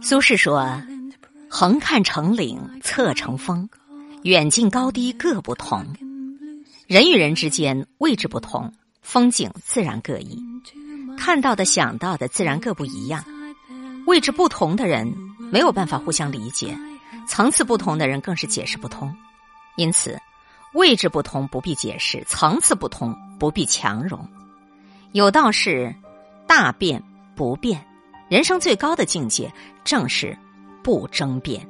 苏轼说：“横看成岭侧成峰，远近高低各不同。人与人之间位置不同，风景自然各异，看到的、想到的自然各不一样。位置不同的人没有办法互相理解，层次不同的人更是解释不通。因此，位置不同不必解释，层次不同不必强融。有道是：大变不变。”人生最高的境界，正是不争辩。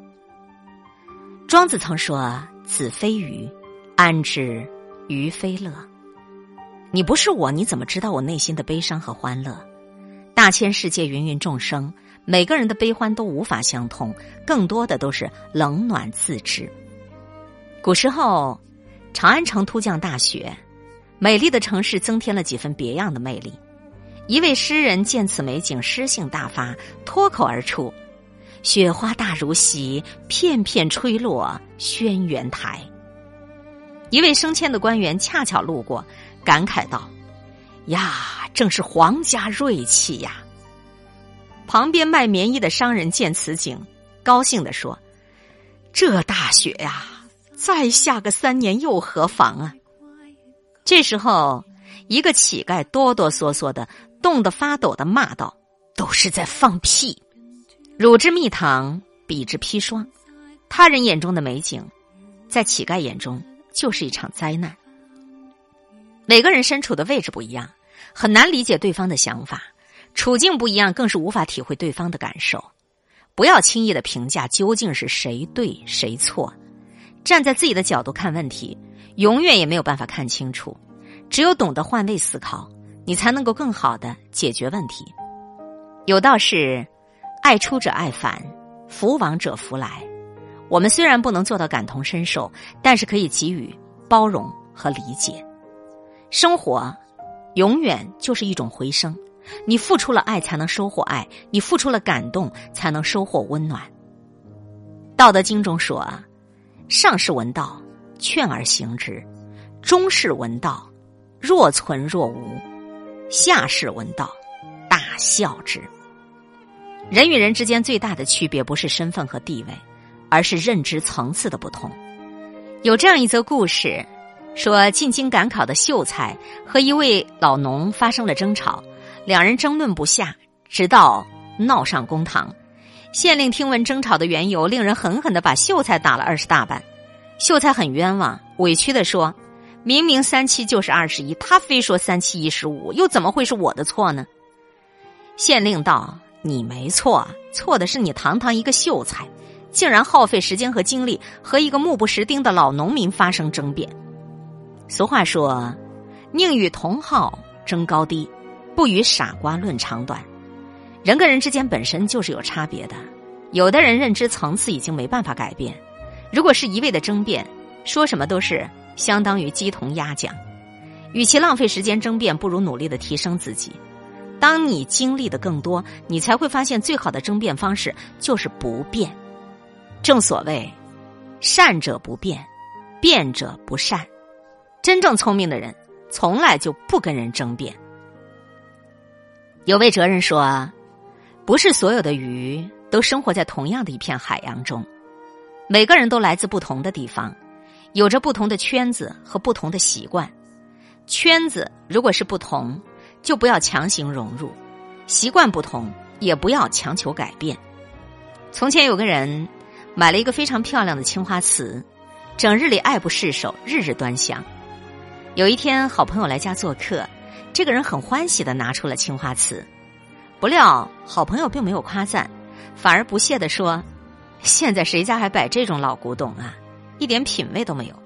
庄子曾说：“子非鱼，安知鱼非乐？”你不是我，你怎么知道我内心的悲伤和欢乐？大千世界，芸芸众生，每个人的悲欢都无法相通，更多的都是冷暖自知。古时候，长安城突降大雪，美丽的城市增添了几分别样的魅力。一位诗人见此美景，诗兴大发，脱口而出：“雪花大如席，片片吹落轩辕台。”一位升迁的官员恰巧路过，感慨道：“呀，正是皇家瑞气呀！”旁边卖棉衣的商人见此景，高兴地说：“这大雪呀，再下个三年又何妨啊？”这时候，一个乞丐哆哆嗦嗦的。冻得发抖的骂道：“都是在放屁！汝之蜜糖，彼之砒霜。他人眼中的美景，在乞丐眼中就是一场灾难。每个人身处的位置不一样，很难理解对方的想法；处境不一样，更是无法体会对方的感受。不要轻易的评价究竟是谁对谁错。站在自己的角度看问题，永远也没有办法看清楚。只有懂得换位思考。”你才能够更好的解决问题。有道是：“爱出者爱返，福往者福来。”我们虽然不能做到感同身受，但是可以给予包容和理解。生活永远就是一种回声，你付出了爱，才能收获爱；你付出了感动，才能收获温暖。道德经中说：“上士闻道，劝而行之；中士闻道，若存若无。”下士闻道，大笑之。人与人之间最大的区别，不是身份和地位，而是认知层次的不同。有这样一则故事，说进京赶考的秀才和一位老农发生了争吵，两人争论不下，直到闹上公堂。县令听闻争吵的缘由，令人狠狠的把秀才打了二十大板。秀才很冤枉，委屈的说。明明三七就是二十一，他非说三七一十五，又怎么会是我的错呢？县令道：“你没错，错的是你堂堂一个秀才，竟然耗费时间和精力和一个目不识丁的老农民发生争辩。俗话说：‘宁与同好争高低，不与傻瓜论长短。’人跟人之间本身就是有差别的，有的人认知层次已经没办法改变，如果是一味的争辩，说什么都是。”相当于鸡同鸭讲，与其浪费时间争辩，不如努力的提升自己。当你经历的更多，你才会发现最好的争辩方式就是不变。正所谓，善者不变，辩者不善。真正聪明的人，从来就不跟人争辩。有位哲人说：“不是所有的鱼都生活在同样的一片海洋中，每个人都来自不同的地方。”有着不同的圈子和不同的习惯，圈子如果是不同，就不要强行融入；习惯不同，也不要强求改变。从前有个人买了一个非常漂亮的青花瓷，整日里爱不释手，日日端详。有一天，好朋友来家做客，这个人很欢喜的拿出了青花瓷，不料好朋友并没有夸赞，反而不屑的说：“现在谁家还摆这种老古董啊？”一点品味都没有。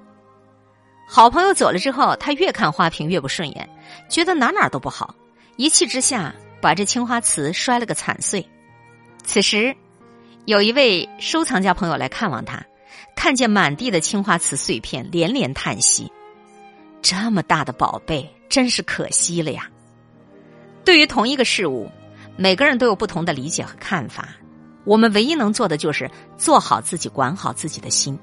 好朋友走了之后，他越看花瓶越不顺眼，觉得哪哪都不好，一气之下把这青花瓷摔了个惨碎。此时，有一位收藏家朋友来看望他，看见满地的青花瓷碎片，连连叹息：“这么大的宝贝，真是可惜了呀！”对于同一个事物，每个人都有不同的理解和看法。我们唯一能做的就是做好自己，管好自己的心。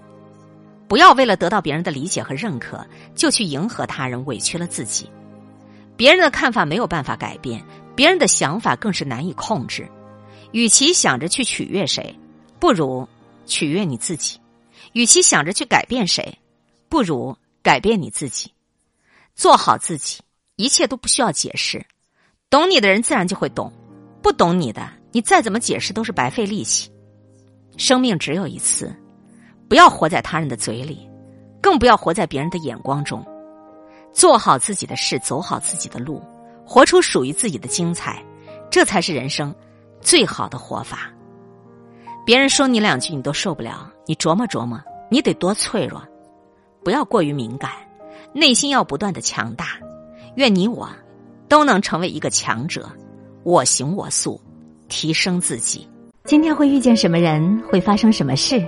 不要为了得到别人的理解和认可，就去迎合他人，委屈了自己。别人的看法没有办法改变，别人的想法更是难以控制。与其想着去取悦谁，不如取悦你自己；与其想着去改变谁，不如改变你自己。做好自己，一切都不需要解释。懂你的人自然就会懂，不懂你的，你再怎么解释都是白费力气。生命只有一次，不要活在他人的嘴里，更不要活在别人的眼光中。做好自己的事，走好自己的路，活出属于自己的精彩，这才是人生最好的活法。别人说你两句，你都受不了，你琢磨琢磨，你得多脆弱，不要过于敏感，内心要不断的强大。愿你我都能成为一个强者，我行我素，提升自己。今天会遇见什么人，会发生什么事，